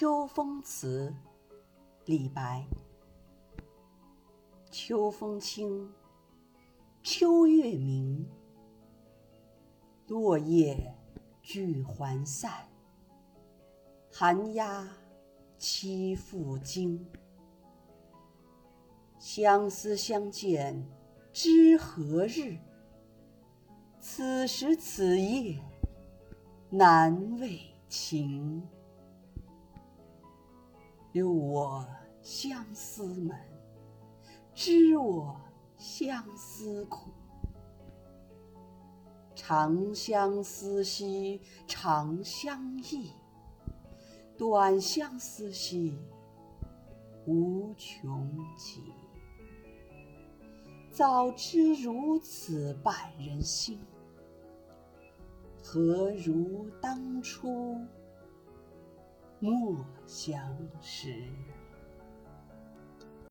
秋风词，李白。秋风清，秋月明，落叶聚还散，寒鸦栖复惊。相思相见知何日？此时此夜难为情。留我相思门，知我相思苦。长相思兮长相忆，短相思兮无穷极。早知如此绊人心，何如当初？莫相识。